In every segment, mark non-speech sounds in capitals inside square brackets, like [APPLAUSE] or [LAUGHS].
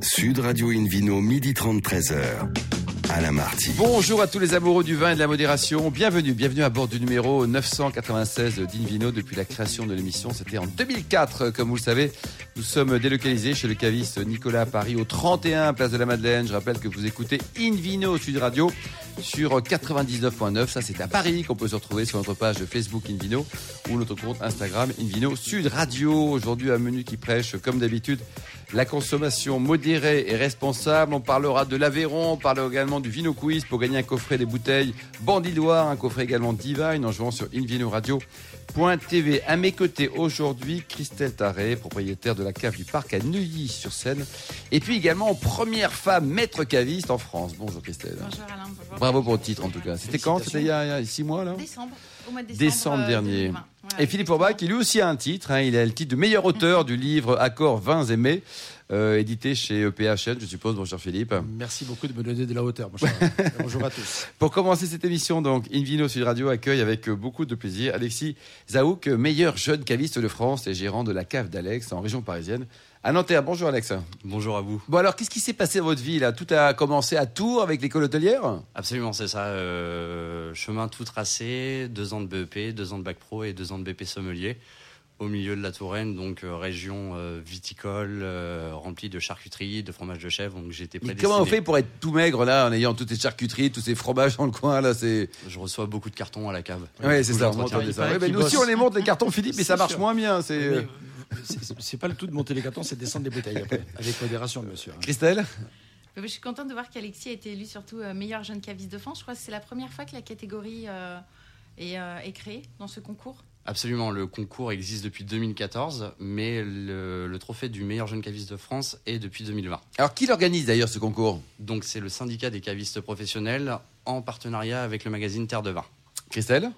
Sud Radio Invino, midi 30, 13h. Alain Marty. Bonjour à tous les amoureux du vin et de la modération. Bienvenue, bienvenue à bord du numéro 996 d'Invino depuis la création de l'émission. C'était en 2004, comme vous le savez. Nous sommes délocalisés chez le caviste Nicolas à Paris au 31 Place de la Madeleine. Je rappelle que vous écoutez Invino Sud Radio sur 99.9. Ça, c'est à Paris qu'on peut se retrouver sur notre page Facebook Invino ou notre compte Instagram Invino Sud Radio. Aujourd'hui, un menu qui prêche, comme d'habitude, la consommation modérée et responsable. On parlera de l'Aveyron, on parlera également du Vino Quiz pour gagner un coffret des bouteilles Bandidoire, un coffret également Divine en jouant sur Invino Radio. TV. À mes côtés aujourd'hui, Christelle Taré, propriétaire de la cave du parc à Neuilly-sur-Seine. Et puis également première femme maître caviste en France. Bonjour Christelle. Bonjour Alain. Bonjour. Bravo pour le titre en tout cas. C'était quand? C'était il, y a six mois là? Décembre. Au mois de décembre, décembre euh, dernier. 2020. Voilà, Et Philippe Orbach, qui lui aussi a un titre. hein. il a le titre de meilleur auteur du livre Accords, vins et mets, euh, édité chez EPHN, je suppose. Bonjour Philippe. Merci beaucoup de me donner de la hauteur, mon cher. [LAUGHS] Bonjour à tous. Pour commencer cette émission, donc, Invino Sud Radio accueille avec beaucoup de plaisir Alexis Zaouk, meilleur jeune caviste de France et gérant de la cave d'Alex en région parisienne. À Nanterre. Bonjour Alex. Bonjour à vous. Bon alors, qu'est-ce qui s'est passé dans votre vie là? Tout a commencé à Tours avec l'école hôtelière? Absolument, c'est ça. euh, chemin tout tracé, deux ans de BEP, deux ans de bac pro et deux ans de BP sommelier. Au milieu de la Touraine, donc euh, région euh, viticole, euh, remplie de charcuterie, de fromage de chèvre. Donc j'étais Mais prédestiné. comment on fait pour être tout maigre là, en ayant toutes ces charcuteries, tous ces fromages dans le coin là C'est Je reçois beaucoup de cartons à la cave. ouais, c'est ça. On ça. Ouais, mais nous aussi, on les monte les cartons, Philippe, mais ça marche sûr. moins bien. C'est Mais, c'est- pas le tout de monter les cartons, c'est de descendre les bouteilles après. Avec modération, bien sûr. Christelle. Je suis contente de voir qu'Alexis a été élu surtout meilleur jeune caviste de France. Je crois que c'est la première fois que la catégorie euh, est, euh, est créée dans ce concours. Absolument, le concours existe depuis 2014, mais le, le trophée du meilleur jeune caviste de France est depuis 2020. Alors, qui l'organise d'ailleurs ce concours? Donc c'est le syndicat des cavistes professionnels en partenariat avec le magazine Terre de Vin. Christelle?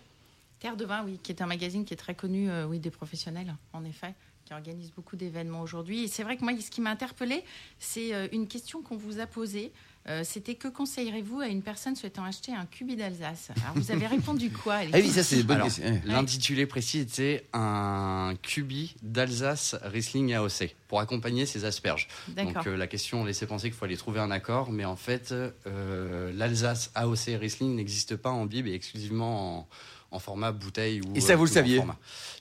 Terre de Vin, oui, qui est un magazine qui est très connu, euh, oui, des professionnels, en effet, qui organise beaucoup d'événements aujourd'hui. Et c'est vrai que moi, ce qui m'a interpellée, c'est euh, une question qu'on vous a posée. Euh, C'était que conseillerez-vous à une personne souhaitant acheter un cubi d'Alsace Alors, vous avez répondu quoi, [LAUGHS] Alexis Ah oui, ça c'est une bonne Alors, question. Ouais. L'intitulé précis était un cubi d'Alsace Riesling AOC pour accompagner ses asperges. D'accord. Donc euh, la question laissait penser qu'il fallait trouver un accord, mais en fait euh, l'Alsace AOC Riesling n'existe pas en bib et exclusivement en, en format bouteille ou Et ça, vous le en saviez.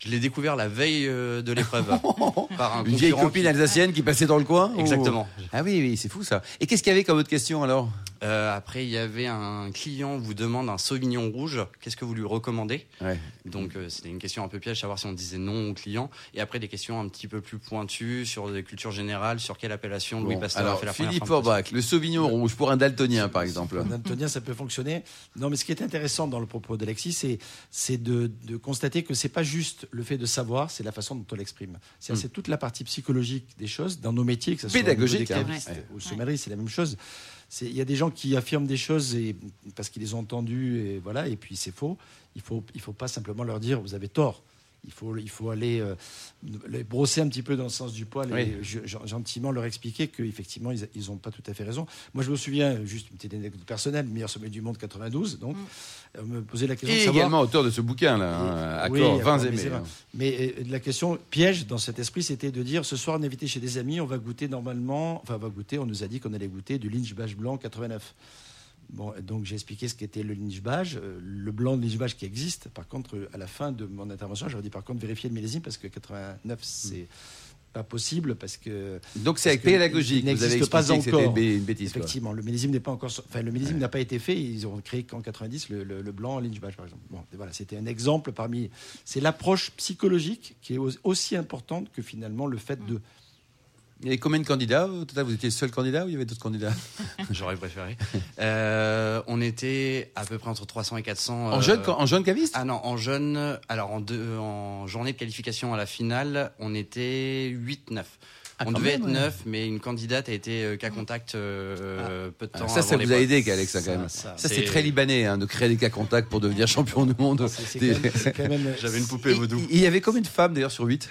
Je l'ai découvert la veille euh, de l'épreuve [LAUGHS] par un Une vieille copine qui- alsacienne qui passait dans le coin ou- Exactement. Ah oui, oui, c'est fou ça. Et qu'est-ce qu'il y avait comme autre question alors? Euh, après, il y avait un client vous demande un Sauvignon rouge. Qu'est-ce que vous lui recommandez Ouais. Donc euh, c'était une question un peu piège, savoir si on disait non au client. Et après des questions un petit peu plus pointues sur des cultures générales, sur quelle appellation Louis Bon, Pasteur a alors, fait la Philippe le Sauvignon rouge pour un daltonien par exemple. Un Antonien, ça peut fonctionner. Non, mais ce qui est intéressant dans le propos d'Alexis, c'est, c'est de, de constater que c'est pas juste le fait de savoir, c'est la façon dont on l'exprime. C'est, Mm. c'est toute la partie psychologique des choses dans nos métiers, que ce soit Pédagogique, au hein. des cavistes Ouais. ou sommellerie, c'est la même chose. Il y a des gens qui affirment des choses et, parce qu'ils les ont entendues, et voilà, et puis c'est faux. Il faut, il faut pas simplement leur dire vous avez tort. Il faut, il faut aller euh, les brosser un petit peu dans le sens du poil Oui. et ge- gen- gentiment leur expliquer qu'effectivement, ils n'ont pas tout à fait raison. Moi, je me souviens, juste une petite anecdote personnelle, meilleur sommet du monde 92, donc, on me posait la question Et de savoir. également auteur de ce bouquin là, hein, Oui, Accord, accord, 20 mais aimés. Mais euh, la question piège dans cet esprit, c'était de dire ce soir, on est invité chez des amis, on va goûter normalement, enfin, on va goûter, on nous a dit qu'on allait goûter du Lynch-Bache blanc 89. Bon, donc j'ai expliqué ce qu'était le Lynch-Bache, euh, le blanc de Lynch-Bache qui existe. Par contre, euh, à la fin de mon intervention, j'aurais dit par contre vérifier le millésime parce que 89, c'est pas possible parce que Donc c'est avec pédagogique. il Vous avez n'existe pas expliqué que c'était encore. une bêtise. quoi. Effectivement, le millésime n'est pas encore, enfin le millésime n'a pas été fait. Ils ont créé qu'en 90 le, le- le blanc en Lynch Bache par exemple. Bon, voilà, c'était un exemple parmi. C'est l'approche psychologique qui est au- aussi importante que finalement le fait de. Il y avait combien de candidats au total? Vous étiez le seul candidat ou il y avait d'autres candidats? [LAUGHS] J'aurais préféré. Euh, on était à peu près entre 300 et 400. En euh, jeune, en jeune caviste? Ah non, en jeune. Alors en, deux, en journée de qualification à la finale, on était 8-9. Ah, on devait même, être ouais. 9, mais une candidate a été euh, cas contact euh, peu de temps Ah, Ça, ça vous a aidé, Alex, ça, quand même. ça. Ça, c'est très libanais, hein, de créer des cas contacts pour devenir champion du monde. Des- même- [LAUGHS] J'avais une poupée vaudou. Il y avait combien de femmes d'ailleurs sur 8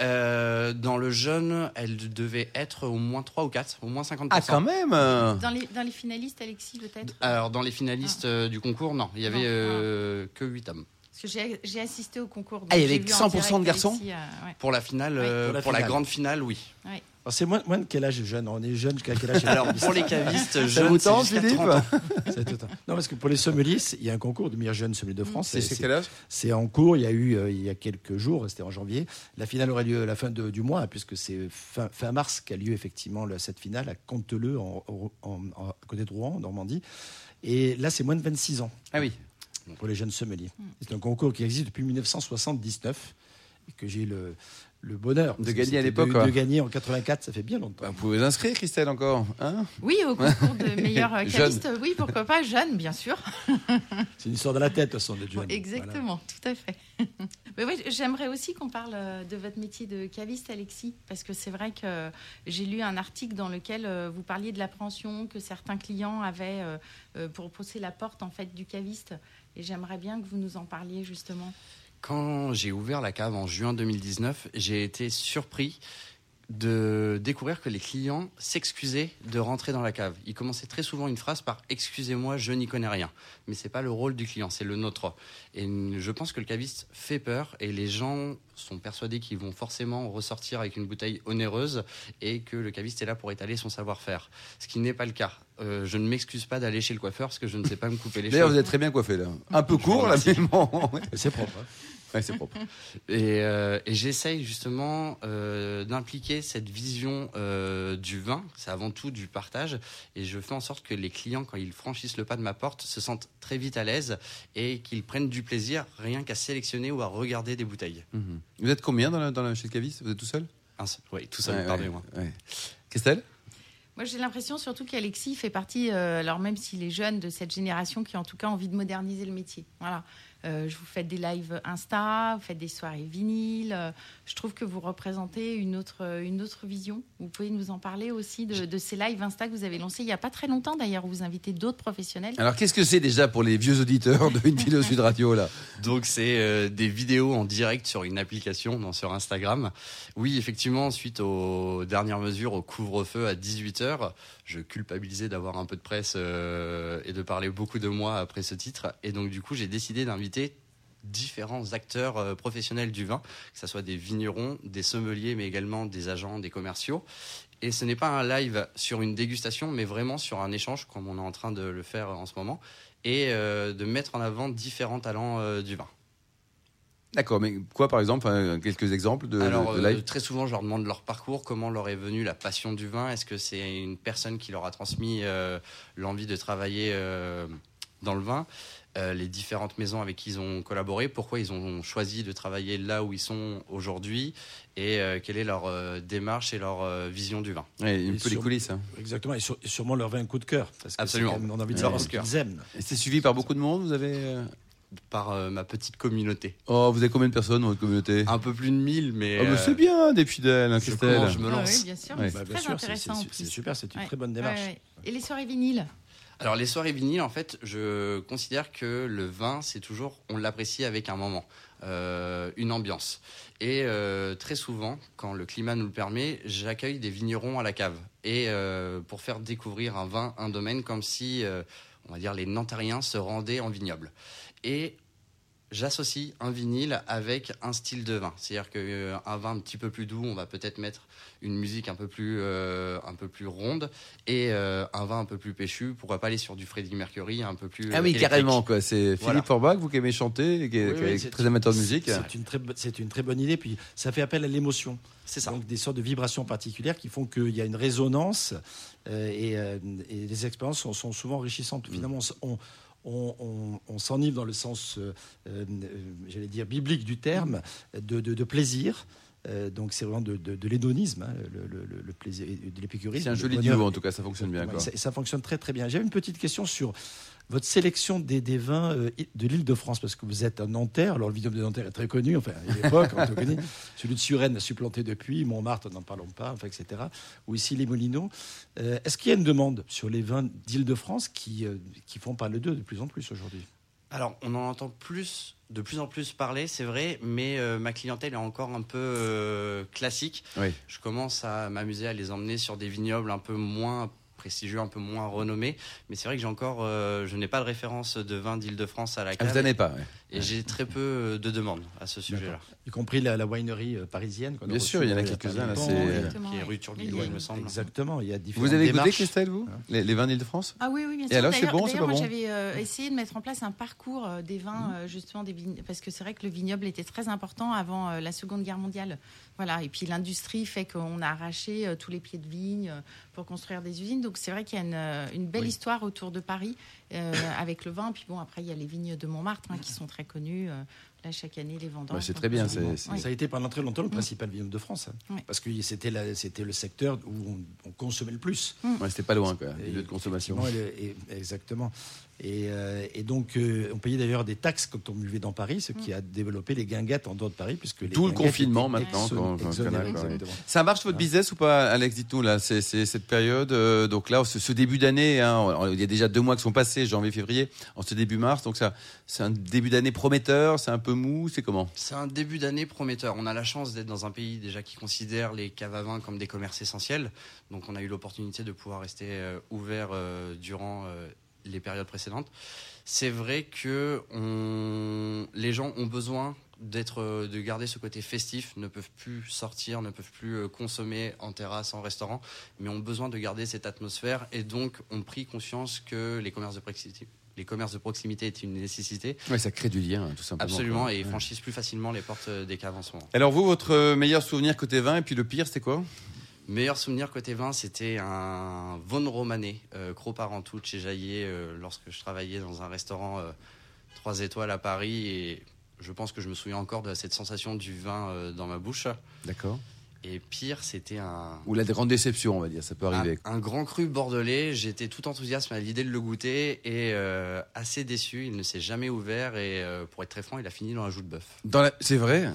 Euh, dans le jeune, elle devait être au moins 3 ou 4, au moins 50%. Ah, quand même. Dans les, dans les finalistes, Alexis, peut-être? Alors, dans les finalistes euh, du concours, non, il y avait Non, euh, que 8 hommes. Parce que j'ai j'ai assisté au concours. donc Ah, il y avait j'ai vu en 100% de garçons? Alexis, euh, ouais. Pour la finale, Oui. euh, Pour la pour la finale. grande finale, oui. Ouais. Alors, c'est moins, moins de quel âge jeune On est jeune jusqu'à quel âge [LAUGHS] Alors pour les cavistes, vous c'est jusqu'à Philippe 30 ans. [LAUGHS] C'est tout un- Non, parce que pour les sommeliers, il y a un concours de meilleurs jeunes sommeliers de France. C'est C'est- c'est quel âge? C'est en cours. Il y a eu euh, il y a quelques jours, c'était en janvier. La finale aurait lieu à la fin de- du mois, puisque c'est fin, fin mars qu'a lieu effectivement cette finale à Conteleux, en, en- en- à côté de Rouen, en Normandie. Et là, c'est moins de 26 ans Ah oui. pour les jeunes sommeliers. C'est un concours qui existe depuis 1979 et que j'ai le, le bonheur De gagner à l'époque, De, de gagner en 84, ça fait bien longtemps. Bah, vous pouvez vous inscrire, Christelle, encore. Hein? Oui, au concours de [LAUGHS] meilleur caviste, oui, pourquoi pas, jeune, bien sûr. [LAUGHS] C'est une histoire dans la tête, de toute façon, d'être jeune. Voilà. Exactement, tout à fait. [LAUGHS] Mais oui, j'aimerais aussi qu'on parle euh, de votre métier de caviste, Alexis, parce que c'est vrai que j'ai lu un article dans lequel euh, vous parliez de l'appréhension que certains clients avaient euh, pour pousser la porte en fait du caviste, et j'aimerais bien que vous nous en parliez justement. Quand j'ai ouvert la cave en juin 2019, j'ai été surpris de découvrir que les clients s'excusaient de rentrer dans la cave. Ils commençaient très souvent une phrase par Excusez-moi, je n'y connais rien. Mais c'est pas le rôle du client, c'est le nôtre. Et je pense que le caviste fait peur et les gens sont persuadés qu'ils vont forcément ressortir avec une bouteille onéreuse et que le caviste est là pour étaler son savoir-faire. Ce qui n'est pas le cas. Euh, je ne m'excuse pas d'aller chez le coiffeur parce que je ne sais pas me couper les D'ailleurs, cheveux. vous êtes très bien coiffé, là. Un peu court, là, mais bon. C'est propre. hein. Ouais, c'est propre. Et, euh, et j'essaye justement euh, d'impliquer cette vision euh, du vin, c'est avant tout du partage, et je fais en sorte que les clients, quand ils franchissent le pas de ma porte, se sentent très vite à l'aise et qu'ils prennent du plaisir rien qu'à sélectionner ou à regarder des bouteilles. Mhm. Vous êtes combien dans, la, dans la, chez le caviste Vous êtes tout seul? Un seul- oui, tout ça, Ouais, pardonnez-moi. ouais, ouais. Christelle? Moi, j'ai l'impression surtout qu'Alexis fait partie, euh, alors même s'il est jeune, de cette génération qui a en tout cas envie de moderniser le métier. Voilà. Euh, je vous faites des lives Insta, vous faites des soirées vinyles. euh, je trouve que vous représentez une autre, euh, une autre vision. Vous pouvez nous en parler aussi de, de ces lives Insta que vous avez lancés il n'y a pas très longtemps d'ailleurs, où vous invitez d'autres professionnels. Alors, qu'est-ce que c'est déjà pour les vieux auditeurs de Une vidéo Sud Radio, là? Donc c'est euh, des vidéos en direct sur une application, non, sur Instagram. Oui, effectivement, suite aux dernières mesures, au couvre-feu à 18h, je culpabilisais d'avoir un peu de presse euh, et de parler beaucoup de moi après ce titre. Et donc du coup, j'ai décidé d'inviter différents acteurs euh, professionnels du vin, que ce soit des vignerons, des sommeliers, mais également des agents, des commerciaux. Et ce n'est pas un live sur une dégustation, mais vraiment sur un échange, comme on est en train de le faire en ce moment, et euh, de mettre en avant différents talents euh, du vin. D'accord, mais quoi, par exemple Quelques exemples de, Alors, de euh, live? très souvent, je leur demande leur parcours, comment leur est venue la passion du vin. Est-ce que c'est une personne qui leur a transmis euh, l'envie de travailler euh, dans le vin? Les différentes maisons avec qui ils ont collaboré, pourquoi ils ont choisi de travailler là où ils sont aujourd'hui et euh, quelle est leur euh, démarche et leur euh, vision du vin. Ouais, Un Et peu les coulisses. hein. Exactement, et, sur- et sûrement leur vin un coup de cœur. Parce que Absolument. même- On a envie de savoir ce qu'ils aiment. Et c'est suivi par beaucoup de monde, vous avez euh Par euh, ma petite communauté. Oh, vous avez combien de personnes dans votre communauté? Un peu plus de 1000, mais... Oh, mais euh, C'est bien, des fidèles, hein, je Christelle. je me Ah lance. oui, bien sûr, Ouais. Bah, c'est c'est super, c'est une Ouais. très bonne démarche. Ouais, ouais. Et les soirées vinyles? Alors les soirées vinyles, en fait, je considère que le vin, c'est toujours, on l'apprécie avec un moment, euh, une ambiance. Et euh, très souvent, quand le climat nous le permet, j'accueille des vignerons à la cave. Et euh, pour faire découvrir un vin, un domaine, comme si, on va dire, les Nantariens se rendaient en vignoble. Et j'associe un vinyle avec un style de vin. C'est-à-dire qu'un vin un petit peu plus doux, on va peut-être mettre une musique un peu plus, euh, un peu plus ronde et euh, un vin un peu plus péchu. Pourquoi pas aller sur du Freddie Mercury un peu plus. Ah euh, oui, électrique. carrément, quoi. C'est Voilà. Philippe Forbach, vous qui aimez chanter, et qui est, Oui, qui est oui, c'est- très amateur de musique. C'est une, très, c'est une très bonne idée. Puis ça fait appel à l'émotion. C'est ça. Donc des sortes de vibrations particulières qui font qu'il y a une résonance euh, et, euh, et les expériences sont, sont souvent enrichissantes. Finalement, on, on, s'enivre dans le sens, euh, euh, j'allais dire, biblique du terme, de plaisir. Euh, donc c'est vraiment de, de- de l'hédonisme, hein, le, le- le- le plaisir, de l'épicourisme. C'est un joli duo, en tout cas, ça fonctionne bien. Quoi. ça, ça fonctionne très très bien. J'avais une petite question sur votre sélection des, des vins euh, de l'île de France, parce que vous êtes un Nanterre. Alors le vignoble de Nanterre est très connu, enfin à l'époque, on le connaît. Celui de Suresnes a supplanté depuis, Montmartre, n'en parlons pas, enfin, etc. Ou ici les Molinos. Euh, Est-ce qu'il y a une demande sur les vins d'île de France qui, euh, qui font parler d'eux de plus en plus aujourd'hui? Alors, on en entend plus, de plus en plus parler, c'est vrai, mais euh, ma clientèle est encore un peu euh, classique. Oui. Je commence à m'amuser à les emmener sur des vignobles un peu moins prestigieux, un peu moins renommés. Mais c'est vrai que j'ai encore, euh, je n'ai pas de référence de vin d'Île-de-France à la Ah, cave. vous n'en avez pas, ouais. Et j'ai très peu euh, de demandes à ce sujet-là. Y compris la, la winery euh, parisienne. Bien sûr, il y en a quelques-uns, là, c'est- euh, Qui est rue Oui, il me semble. Exactement, il y a différentes Vous avez goûté. Christelle, vous les, les vins d'Île-de-France Ah oui, oui, bien Et sûr. alors, c'est bon, c'est d'ailleurs, pas moi, bon j'avais euh, essayé de mettre en place un parcours des vins, euh, justement, des vignes, parce que c'est vrai que le vignoble était très important avant euh, la Seconde Guerre mondiale. Voilà. Et puis l'industrie fait qu'on a arraché euh, tous les pieds de vigne pour construire des usines. Donc c'est vrai qu'il y a une, une belle Oui. histoire autour de Paris avec le vin. Puis bon, après, il y a les vignes de Montmartre hein, qui sont très connues. euh, là, chaque année, les vendanges. C'est très bien, euh, c'est- c'est- oui. Ça a été pendant très longtemps le principal vignoble de France. hein. Oui. Parce que c'était la- c'était le secteur où on, on consommait le plus. Ouais, c'était pas loin, quoi, les lieux de consommation. et et- exactement. Et, euh, et donc, euh, on payait d'ailleurs des taxes quand on buvait dans Paris, ce qui a développé les guinguettes en dehors de Paris. Puisque les D'où le confinement, maintenant, quand- quand-. Ça marche votre business ou pas, Alex Dites-nous, là, c'est cette période. euh, donc là, ce, ce début d'année, hein, il y a déjà deux mois qui sont passés, janvier, février, en ce début mars. Donc ça, c'est un début d'année prometteur, c'est un peu mou, c'est comment? C'est un début d'année prometteur. On a la chance d'être dans un pays déjà qui considère les caves à vin comme des commerces essentiels. Donc on a eu l'opportunité de pouvoir rester euh, ouvert euh, durant euh, les périodes précédentes. C'est vrai que on... les gens ont besoin d'être, euh, de garder ce côté festif, ne peuvent plus sortir, ne peuvent plus euh, consommer en terrasse, en restaurant, mais ont besoin de garder cette atmosphère et donc ont pris conscience que les commerces de proximité, les commerces de proximité étaient une nécessité. Ouais, ça crée du lien, tout simplement. Absolument, quoi. et Ouais. franchissent plus facilement les portes euh, des caves en ce moment. Alors vous, votre meilleur souvenir côté vin, et puis le pire, c'était quoi? Meilleur souvenir côté vin, c'était un Von Romané, euh, Cros Parentout chez Jaillet, euh, lorsque je travaillais dans un restaurant euh, 3 étoiles à Paris. Et je pense que je me souviens encore de cette sensation du vin euh, dans ma bouche. D'accord. Et pire, c'était un, Ou la grande déception, on va dire, ça peut arriver. un, un grand cru bordelais. J'étais tout enthousiasme à l'idée de le goûter et euh, assez déçu. Il ne s'est jamais ouvert et euh, pour être très franc, il a fini dans un joue de bœuf. Dans la- C'est vrai?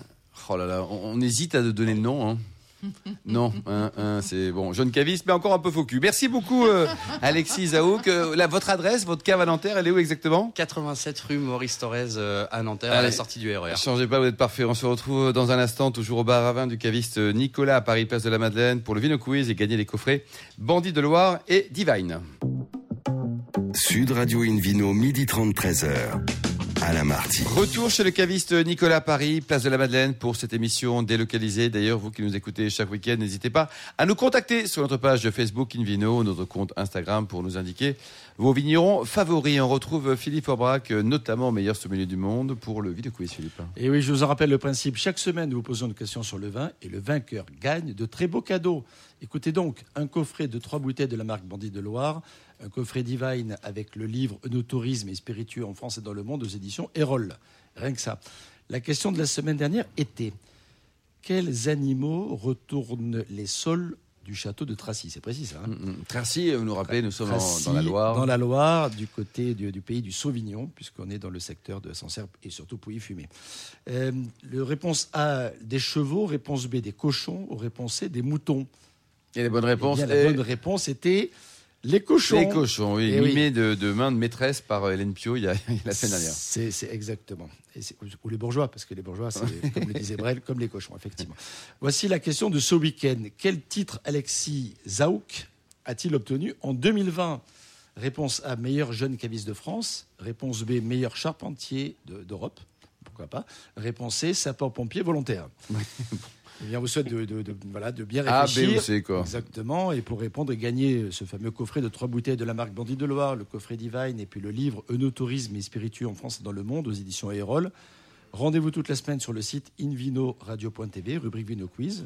Oh là là, on, on hésite à donner le nom. Hein. [LAUGHS] non, hein, hein, c'est bon. Jeune caviste, mais encore un peu faux cul. Merci beaucoup, euh, Alexis Zaouk. Euh, là, votre adresse, votre cave à Nanterre, elle est où exactement? 87 rue Maurice Thorez euh, à Nanterre, à la sortie du E RER. Changez pas, vous êtes parfait. On se retrouve dans un instant, toujours au bar à vin du caviste Nicolas à Paris, place de la Madeleine, pour le Vino Quiz et gagner les coffrets Bandit de Loire et Divine. Sud Radio Invino, midi 30, 13h. Alain Marty. Retour chez le caviste Nicolas Paris, place de la Madeleine pour cette émission délocalisée. D'ailleurs, vous qui nous écoutez chaque week-end, n'hésitez pas à nous contacter sur notre page de Facebook Invino, notre compte Instagram pour nous indiquer vos vignerons favoris. On retrouve Philippe Aubrac, notamment meilleur sommelier du monde, pour le Vino Quiz, Philippe. Et oui, je vous en rappelle le principe. Chaque semaine, nous vous posons une question sur le vin et le vainqueur gagne de très beaux cadeaux. Écoutez donc, un coffret de trois bouteilles de la marque Bandit de Loire, coffret Divine avec le livre Œnotourisme et spiritueux en France et dans le monde aux éditions Erol. Rien que ça. La question de la semaine dernière était quels animaux retournent les sols du château de Tracy? C'est précis ça. hein? Mm, mm. Tracy, vous nous rappelez, nous sommes Tracy, dans la Loire. Dans la Loire, du côté du, du pays du Sauvignon, puisqu'on est dans le secteur de Sancerre et surtout Pouilly-Fumé. Euh, le réponse A, des chevaux. Réponse B, des cochons. Réponse C, des moutons. Et les bonnes Eh réponses bien, la et- bonne réponse était les cochons. Les cochons, oui, Eh oui. mimé de, de main de maîtresse par euh, Hélène Pio il y a, [LAUGHS] la semaine dernière. C'est exactement. Et ou les bourgeois, parce que les bourgeois, c'est, comme le disait [LAUGHS] Brel, comme les cochons, effectivement. Voici la question de ce week-end. Quel titre Alexis Zaouk a-t-il obtenu en 2020 Réponse A, meilleur jeune caviste de France. Réponse B, meilleur charpentier de- d'Europe. Pourquoi pas? Réponse C, sapeur-pompier volontaire. Eh bien, on vous souhaite de, de- de- voilà, de bien A, B réfléchir. ou C, quoi. Exactement. Et pour répondre et gagner ce fameux coffret de trois bouteilles de la marque Bandit de Loire, le coffret Divine et puis le livre Œnotourisme et spiritueux en France et dans le monde aux éditions Aérol. Rendez-vous toute la semaine sur le site invinoradio.tv, rubrique Vino Quiz.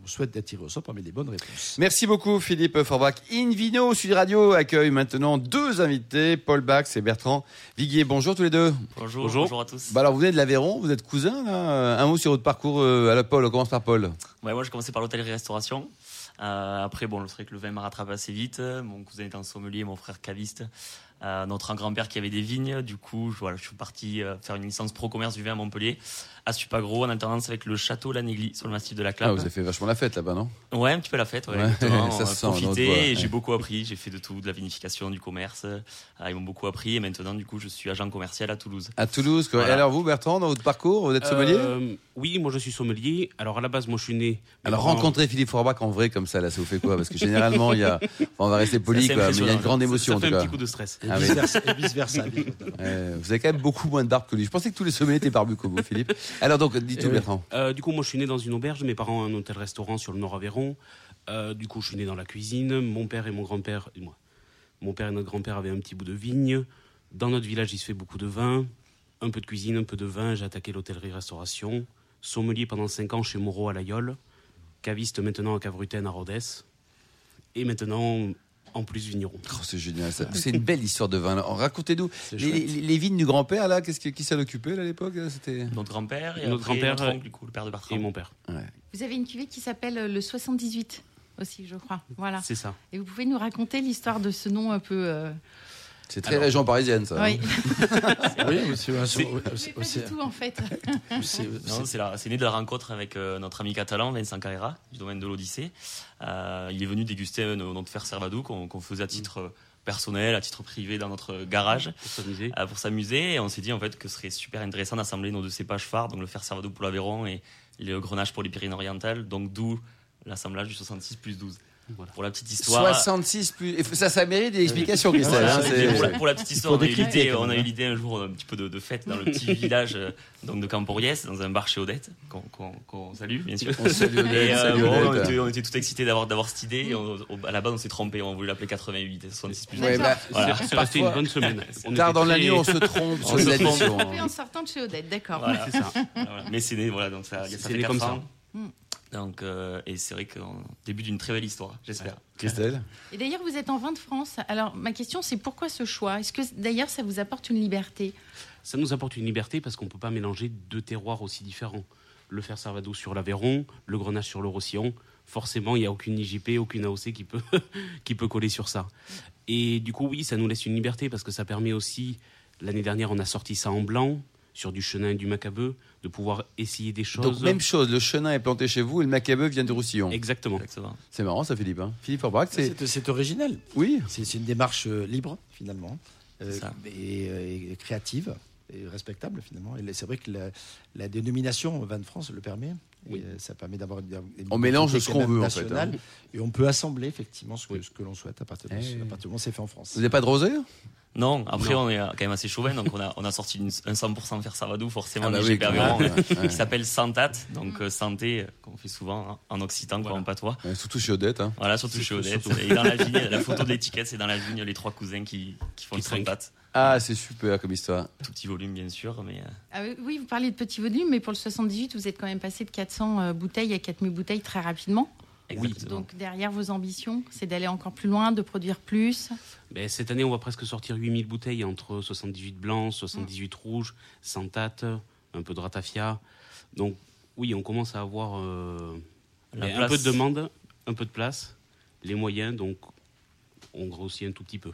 On vous souhaite d'attirer au sort parmi les bonnes réponses. Merci beaucoup Philippe Forbach. Invino Sud Radio accueille maintenant deux invités, Paul Bax et Bertrand Viguier. Bonjour tous les deux. Bonjour, bonjour, à tous. Bah alors vous venez de l'Aveyron, vous êtes cousins là. Un mot sur votre parcours euh, à la Paul, on commence par Paul. Ouais, moi, j'ai commencé par l'hôtellerie-restauration. Euh, après, bon, c'est vrai que le vin m'a rattrapé assez vite. Mon cousin était un sommelier, mon frère caviste. Euh, notre grand-père qui avait des vignes, du coup, voilà, je suis parti euh, faire une licence pro commerce du vin à Montpellier, à Supagro, en alternance avec le château Lanégly sur le massif de la Clappe. Ah, vous avez fait vachement la fête là-bas, non? Ouais, un petit peu la fête, ouais. Ouais, [LAUGHS] ça On se a sent, ouais. j'ai beaucoup appris. J'ai fait de tout, de la vinification, du commerce. Euh, ils m'ont beaucoup appris et maintenant, du coup, je suis agent commercial à Toulouse. À Toulouse, quoi. Voilà. Et alors vous, Bertrand, dans votre parcours, vous êtes sommelier? Euh, Oui, moi je suis sommelier. Alors à la base, moi je suis né. Alors rencontrer Philippe Forbach en vrai comme ça, là, ça vous fait quoi? Parce que généralement, il y a, enfin, on va rester poli, quoi, mais il y a une grande Ça- émotion Ça en fait tout un cas. petit coup de stress. Et Ah et vice-versa. Euh, [LAUGHS] vous avez quand même beaucoup moins de barbe que lui. Je pensais que tous les sommeliers étaient barbus comme vous, Philippe. Alors donc, dites-nous, Euh, Bertrand. Euh, du coup, moi je suis né dans une auberge. Mes parents ont un hôtel-restaurant sur le Nord Aveyron. Euh, du coup, je suis né dans la cuisine. Mon père et mon grand-père, et moi, mon père et notre grand-père avaient un petit bout de vigne. Dans notre village, il se fait beaucoup de vin. Un peu de cuisine, un peu de vin. J'ai attaqué l'hôtellerie-restauration. Sommelier pendant 5 ans chez Moreau à l'Aïole. Caviste maintenant à Cavrutaine à Rodez. Et maintenant, en plus, vigneron. Oh, c'est génial. ça. C'est une belle histoire de vin. Racontez-nous. Les, chouette. les- les vignes du grand-père, là, qu'est-ce qui, qui s'en occupait là, à l'époque C'était? Notre grand-père et Notre grand-père, notre euh, oncle, du coup, le père de Bertrand. Et mon père. Vous avez une cuvée qui s'appelle euh, le 78 aussi, je crois. Voilà. C'est ça. Et vous pouvez nous raconter l'histoire de ce nom un peu. euh, C'est très Alors- région parisienne, ça. Oui, [LAUGHS] Oui, aussi, aussi, mais aussi, pas aussi, du tout en fait. [LAUGHS] c'est né de la rencontre avec euh, notre ami catalan Vincent Carrera du domaine de l'Odyssée. Euh, il est venu déguster euh, notre fer Servadou qu'on faisait à titre euh, personnel, à titre privé dans notre garage Pour s'amuser. euh, pour s'amuser. Et on s'est dit en fait que ce serait super intéressant d'assembler nos deux cépages phares, donc le fer Servadou pour l'Aveyron et le Grenache pour les Pyrénées-Orientales. Donc d'où l'assemblage du 66 plus 12. Voilà. Pour la petite histoire. 66 plus. Ça, ça mérite des explications, Christelle. Voilà, hein, pour, la, pour la petite histoire, on a, eu décrypter, l'idée, on a eu l'idée un jour un petit peu de, de fête dans le petit [LAUGHS] village euh, donc de Camporiès, dans un bar chez Odette, qu'on qu'on- qu'on salue bien sûr. On salue Odette, Et euh, bon, on, était, on était tout excités d'avoir d'avoir cette idée. Et on- on- à la base, on s'est trompé. On voulait l'appeler 88 et 66 plus. Ouais, bah, Voilà. C'est c'est resté une bonne semaine. [LAUGHS] On Tard dans la nuit, on se trompe [LAUGHS] On sur se trompe. en sortant de chez Odette, d'accord. Voilà. C'est ça. Voilà. Mais c'est né, voilà, donc ça, ça C'est fait né 4 comme ça. Donc, euh, et c'est vrai qu'on début d'une très belle histoire, j'espère. Christelle Et d'ailleurs, vous êtes en vin de France. Alors, ma question, c'est pourquoi ce choix? Est-ce que d'ailleurs, ça vous apporte une liberté? Ça nous apporte une liberté parce qu'on ne peut pas mélanger deux terroirs aussi différents. Le fer Servado sur l'Aveyron, le Grenache sur le Roussillon. Forcément, il n'y a aucune IJP, aucune AOC qui peut, [LAUGHS] qui peut coller sur ça. Et du coup, oui, ça nous laisse une liberté parce que ça permet aussi, l'année dernière, on a sorti ça en blanc, sur du chenin et du macabeu, de pouvoir essayer des choses. Donc, même chose, le chenin est planté chez vous et le macabeu vient du Roussillon. Exactement. C'est marrant, ça, Philippe. Hein. Philippe Forbach, c'est. Original. Oui. C'est une démarche euh, libre, finalement, euh, C'est ça. et, euh, et créative, et respectable, finalement. Et c'est vrai que la, la dénomination Vin de France le permet. Et, Oui. euh, ça permet d'avoir On mélange ce qu'on veut, en fait, hein. Et on peut assembler, effectivement, ce que, Oui. ce que l'on souhaite à partir, de, Eh. à partir du moment où c'est fait en France. Vous n'avez pas de rosé Non, après, Non. on est quand même assez chauvin, donc on a, on a sorti une- un 100% fer Savadou, forcément, Ah bah des oui, ouais, ouais. qui s'appelle Santat, donc euh, santé, euh, qu'on fait souvent hein, en occitan, quoi, Voilà. en patois. Ouais, Surtout chez Odette. Hein. Voilà, surtout chez Odette. surtout. Et dans la vigne, la [LAUGHS] photo de l'étiquette, c'est dans la vigne, les trois cousins qui, qui font Qui le trinquent. Santat. Ah, c'est super comme histoire. Tout petit volume, bien sûr, mais. euh, Ah oui, vous parlez de petits volumes, mais pour le 78, vous êtes quand même passé de 400 euh, bouteilles à 4000 bouteilles très rapidement. Exactement. Donc derrière vos ambitions, c'est d'aller encore plus loin, de produire plus. Ben, cette année, on va presque sortir 8000 bouteilles entre 78 blancs, 78 rouges, Santat, un peu de ratafia. Donc, oui, on commence à avoir euh, ben, un peu de demande, un peu de place, les moyens, donc on grossit un tout petit peu.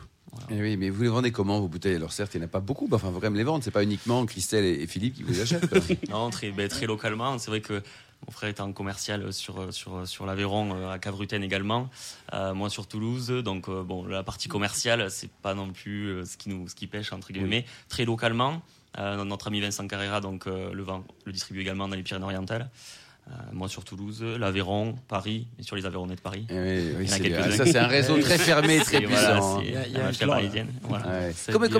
Eh oui, mais vous les vendez comment vos bouteilles? Alors certes, il n'y en a pas beaucoup, mais enfin, faut quand même les vendre. C'est pas uniquement Christelle et Philippe qui vous les achètent. [LAUGHS] Non, très, ben, très localement. C'est vrai que mon frère est en commercial sur, sur, sur l'Aveyron, euh, à Cavrutaine également. Euh, moi sur Toulouse. Donc, euh, bon, la partie commerciale, c'est pas non plus euh, ce qui nous ce qui pêche, entre guillemets. Très localement. Notre ami Vincent Carrera, donc, le, vend, le distribue également dans les Pyrénées-Orientales. Euh, moi sur Toulouse, l'Aveyron, Paris, et sur les Aveyronnais de Paris. Eh oui, oui, Il y en a c'est- ah, ça, c'est un réseau très fermé, [LAUGHS] très puissant. Ouais.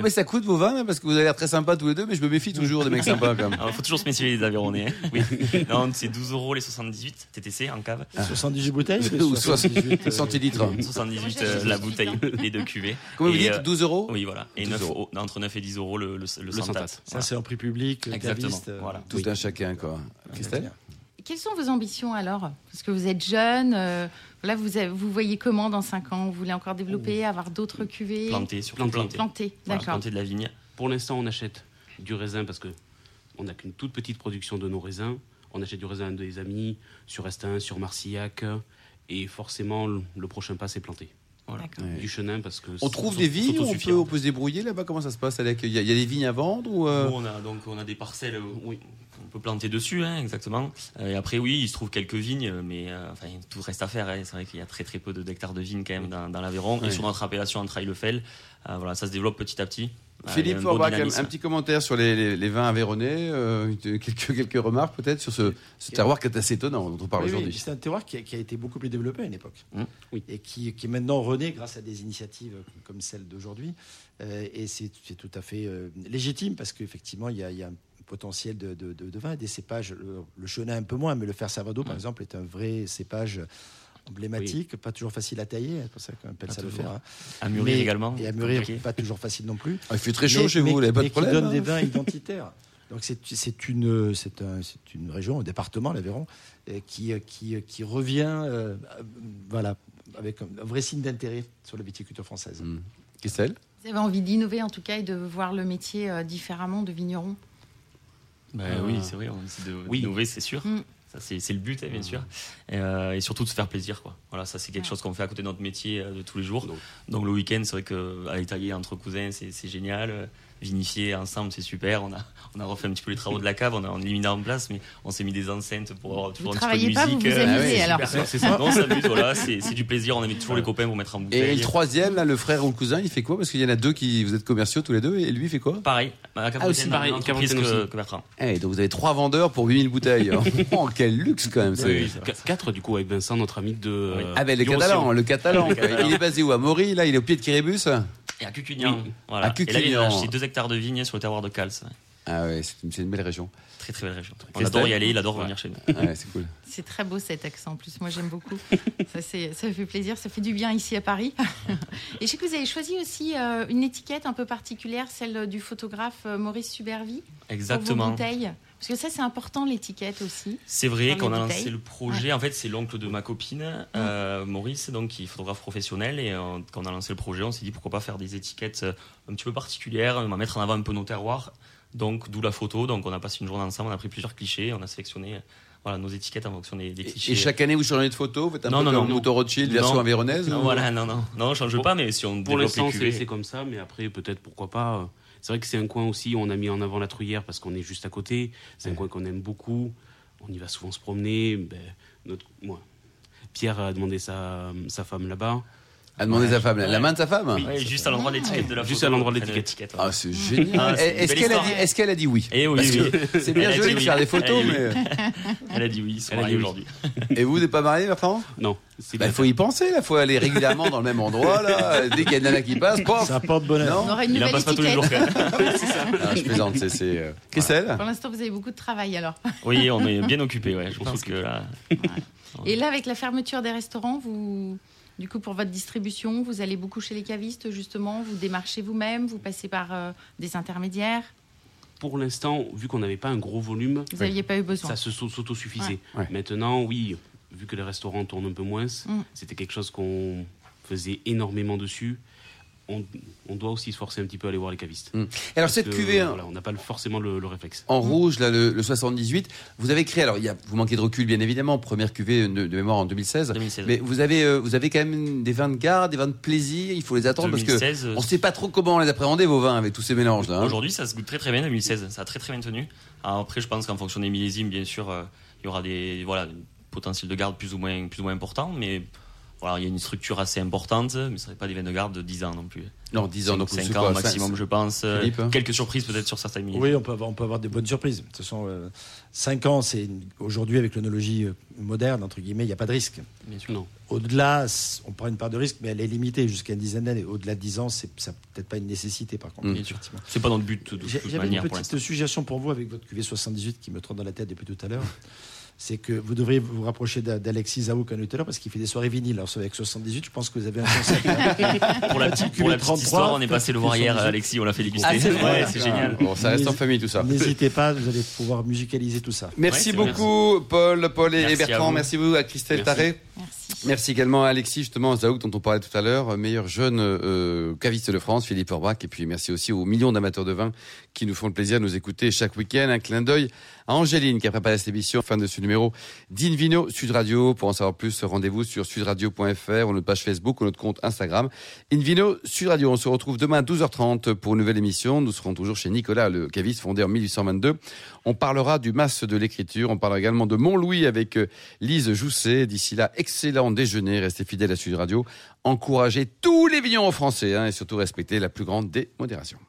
Ça coûte vos vins Parce que vous avez l'air très sympa tous les deux, mais je me méfie [LAUGHS] toujours des mecs sympas quand même. Il faut toujours se méfier des Aveyronnais. hein. Oui. [LAUGHS] Non, c'est 12 euros les 78 TTC en cave. 78 bouteilles Ou 78 euh, centilitres. 78 Moi, euh, la 18, bouteille, les deux cuvées. Comment vous dites euh, 12 euros Oui, voilà. Et 12 9 euros. entre 9 et 10 euros le, le, le, Le Santat. Santat. Ça, c'est en prix public, Exactement, euh. Tout un chacun, quoi. Christelle? Quelles sont vos ambitions alors? Parce que vous êtes jeune, euh, là vous, avez- vous voyez comment dans 5 ans? Vous voulez encore développer, avoir d'autres cuvées? Planté, surtout Planté. planté. Planter, Voilà, d'accord. planté de la vigne. Pour l'instant, on achète du raisin parce que on n'a qu'une toute petite production de nos raisins. On achète du raisin des amis sur Estin, sur Marcillac. Et forcément, le, le prochain pas, c'est planter. Voilà. Ouais. du chenin parce que On trouve des vignes, on peut, s'autosuffire. on peut se débrouiller là-bas? Comment ça se passe Alec Il y, y a des vignes à vendre ou euh, Nous, on a donc on a des parcelles où on peut planter dessus, hein, exactement. Euh, et après, oui, il se trouve quelques vignes, mais euh, enfin, tout reste à faire. hein. C'est vrai qu'il y a très très peu de- d'hectares de vignes quand même dans, dans l'Aveyron. Ouais. Et sur notre appellation entre Trail-le-Fel, euh, voilà, ça se développe petit à petit. Euh, Philippe Forbach, un, petit commentaire sur les, les- les vins aveyronnais, euh, quelques, quelques remarques peut-être sur ce, ce terroir qui est assez étonnant dont on parle Oui, oui, aujourd'hui. c'est un terroir qui a, qui a été beaucoup plus développé à une époque. Mmh. Oui. Et qui, qui est maintenant rené grâce à des initiatives comme celle d'aujourd'hui. Euh, et c'est tout à fait euh, légitime parce qu'effectivement, il y a, il y a un potentiel de, de, de- de vin des cépages. Le, le chenin un peu moins, mais le fer savado, par Mmh. exemple, est un vrai cépage emblématique, pas toujours facile à tailler, c'est pour ça qu'on appelle Pas ça le fer. hein. À mûrir Mais- également. Et à compliqué. pas toujours facile non plus. Ah, il fait très chaud Mais- chez vous, mais- vous n'avez pas de mais qui problème. donne des hein vins [LAUGHS] identitaires. Donc c'est une, un- région, un département, l'Aveyron, euh, qui, euh, qui, qui revient euh, euh, voilà, avec un, un vrai signe d'intérêt sur la viticulture française. Christelle? Vous avez envie d'innover en tout cas et de voir le métier euh, différemment de vigneron? Ben Euh, oui, c'est vrai, on essaie de oui. d'innover, c'est sûr. Mm. Ça, c'est c'est le but, hein, bien sûr. Et, euh, et surtout de se faire plaisir. Quoi. Voilà, ça, c'est quelque Ouais. chose qu'on fait à côté de notre métier euh, de tous les jours. Donc. Donc, le week-end, c'est vrai qu'aller tailler entre cousins, c'est c'est génial. Vinifier ensemble, c'est super. On a, on a refait un petit peu les travaux de la cave, on a, on mis en place, mais on s'est mis des enceintes pour avoir toujours Vous un petit peu travaillez de pas, vous musique. vous Euh, amusez ouais, alors. C'est ça. Non, voilà, c'est c'est du plaisir. On invite toujours les copains pour mettre en Et bouteille. le troisième, là, le frère ou le cousin, il fait quoi? Parce qu'il y en a deux qui, vous êtes commerciaux tous les deux, et lui il fait quoi? Pareil, à la cave Ah, aussi pareil, que, aussi. que Bertrand. Eh, donc vous avez trois vendeurs pour 8000 bouteilles. [LAUGHS] oh, quel luxe quand même. Oui. Qu- Quatre du coup avec Vincent, notre ami de. Oui. euh, Ah ben le catalan, le catalan. Il est basé où? À Maury, là, il est au pied de Kiribus? Et à Cucugnan. Oui. Voilà. À Et là, il Cucugnan. a acheté 2 hectares de vignes sur le terroir de Cals. ouais. Ah ouais, c'est une, belle région. Très très belle région. On Christelle adore y aller, il adore revenir chez nous. Ouais, c'est cool. [LAUGHS] C'est très beau cet accent en plus, moi j'aime beaucoup. ça, fait plaisir, ça fait du bien ici à Paris. [LAUGHS] et je sais que vous avez choisi aussi euh, une étiquette un peu particulière, celle du photographe euh, Maurice Subervi. Pour vos Exactement. bouteilles. Parce que ça c'est important l'étiquette aussi. C'est vrai qu'on a lancé le projet. En fait, c'est l'oncle de ma copine, euh, Maurice, donc qui est photographe professionnel. Et euh, quand on a lancé le projet, on s'est dit pourquoi pas faire des étiquettes euh, un petit peu particulières, mettre en avant un peu nos terroirs. Donc, d'où la photo. Donc, on a passé une journée ensemble, on a pris plusieurs clichés, on a sélectionné voilà, nos étiquettes en fonction des, des Et, clichés. et chaque année, vous changez de photo Vous faites un Non, peu non, comme non. Rothschild, version Non. avéronaise Non, ou- voilà, non, non, non, on change pas, mais si on Pour développe les l'instant, c'est comme ça, mais après, peut-être pourquoi pas. C'est vrai que c'est un coin aussi où on a mis en avant la Truyère parce qu'on est juste à côté. C'est un coin qu'on aime beaucoup. On y va souvent se promener. Ben, notre, moi, Pierre a demandé sa, sa femme là-bas. A demandé sa femme, la, la Ouais. main de sa femme Ouais, juste à l'endroit de l'étiquette de la Juste photo, à l'endroit de l'étiquette. ouais. Ah, c'est génial. Ah, Est-ce qu'elle a, dit- a oui Eh oui, oui, oui. C'est bien Elle joli de oui. faire des Elle photos, dit mais. [LAUGHS] Elle a dit oui, ils sont Elle a mariés dit oui. aujourd'hui. Et vous n'êtes pas marié, Bertrand Non, Bah. Il faut y penser, là. Il faut aller régulièrement dans le même endroit, là. [LAUGHS] Dès qu'il y a une nana qui passe, pof Ça apporte bonheur. On Non une Il en nouvelle passe pas tous les jours quand même. [LAUGHS] Ah, Je plaisante, c'est. euh, Christelle Pour l'instant, vous avez beaucoup de travail alors. Oui, on est bien occupé, ouais. Je pense que là. Et là, avec la fermeture des restaurants, vous, du coup, pour votre distribution, vous allez beaucoup chez les cavistes, justement, vous démarchez vous-même, vous passez par euh, des intermédiaires? Pour l'instant, vu qu'on n'avait pas un gros volume, Vous n'aviez pas eu besoin. ça se sau- s'autosuffisait. Ouais. Ouais. Maintenant, oui, vu que les restaurants tournent un peu moins, Mm. c'était quelque chose qu'on faisait énormément dessus. On, on doit aussi se forcer un petit peu à aller voir les cavistes. Mm. Alors, cette cuvée hein, voilà, on n'a pas forcément le, le réflexe. en rouge, là, le, le 78, vous avez créé. Alors, il y a, vous manquez de recul, bien évidemment. Première cuvée de, de mémoire en 2016. 2016. Mais vous avez, euh, vous avez quand même des vins de garde, des vins de plaisir. Il faut les attendre parce 2016, que euh, on sait pas trop comment les appréhender vos vins avec tous ces mélanges là. hein. Aujourd'hui, ça se goûte très très bien, 2016. Ça a très très bien tenu. Alors après, je pense qu'en fonction des millésimes, bien sûr, euh, il y aura des voilà, un potentiel de garde plus ou moins, plus ou moins important. Mais voilà, il y a une structure assez importante, mais ce ne serait pas des vins de garde de 10 ans non plus. Non, 10 ans, donc 5 c'est ans quoi, maximum, je pense. Euh, Philippe hein Quelques surprises peut-être sur certains millésimes. Oui, on peut avoir, on peut avoir des bonnes surprises. De toute façon, 5 ans, c'est aujourd'hui avec l'onologie euh, moderne, entre guillemets, il n'y a pas de risque. Bien sûr. Non. Au-delà, on prend une part de risque, mais elle est limitée jusqu'à une dizaine d'années. Au-delà de 10 ans, c'est peut-être pas une nécessité, par contre. Mm. Bien sûr. effectivement. C'est pas dans le but de toute J'avais une pour petite suggestion pour vous avec votre QV 78 qui me trotte dans la tête depuis tout à l'heure. C'est que vous devriez vous rapprocher d'A- d'Alexis Zaou qu'on a eu tout à l'heure parce qu'il fait des soirées vinyles. Alors, avec 78, je pense que vous avez un concept. [LAUGHS] Pour la petite, pour la petite 33, histoire, on est passé le voir hier, 78. Alexis, on l'a fait déguster. Ah, c'est vrai. Ouais, c'est génial. Bon, ça reste en famille tout ça. N'hésitez pas, vous allez pouvoir musicaliser tout ça. Merci Ouais, beaucoup, Paul, Paul et Merci à Bertrand. vous. Merci beaucoup à Christelle Merci. Taré. Merci. Merci également à Alexis, justement, Zaouk, dont on parlait tout à l'heure, meilleur jeune euh, caviste de France, Philippe Orbach. Et puis merci aussi aux millions d'amateurs de vin qui nous font le plaisir de nous écouter chaque week-end. Un clin d'œil à Angéline qui a préparé cette émission. Fin de ce numéro d'Invino Sud Radio. Pour en savoir plus, rendez-vous sur sudradio.fr ou notre page Facebook ou notre compte Instagram. Invino Sud Radio. On se retrouve demain à 12h30 pour une nouvelle émission. Nous serons toujours chez Nicolas, le caviste fondé en 1822. On parlera du masque de l'écriture. On parlera également de Montlouis avec euh, Lise Jousset. D'ici là, excellent déjeuner. Restez fidèles à Sud Radio. Encouragez tous les vignerons français hein, et surtout respectez la plus grande des modérations.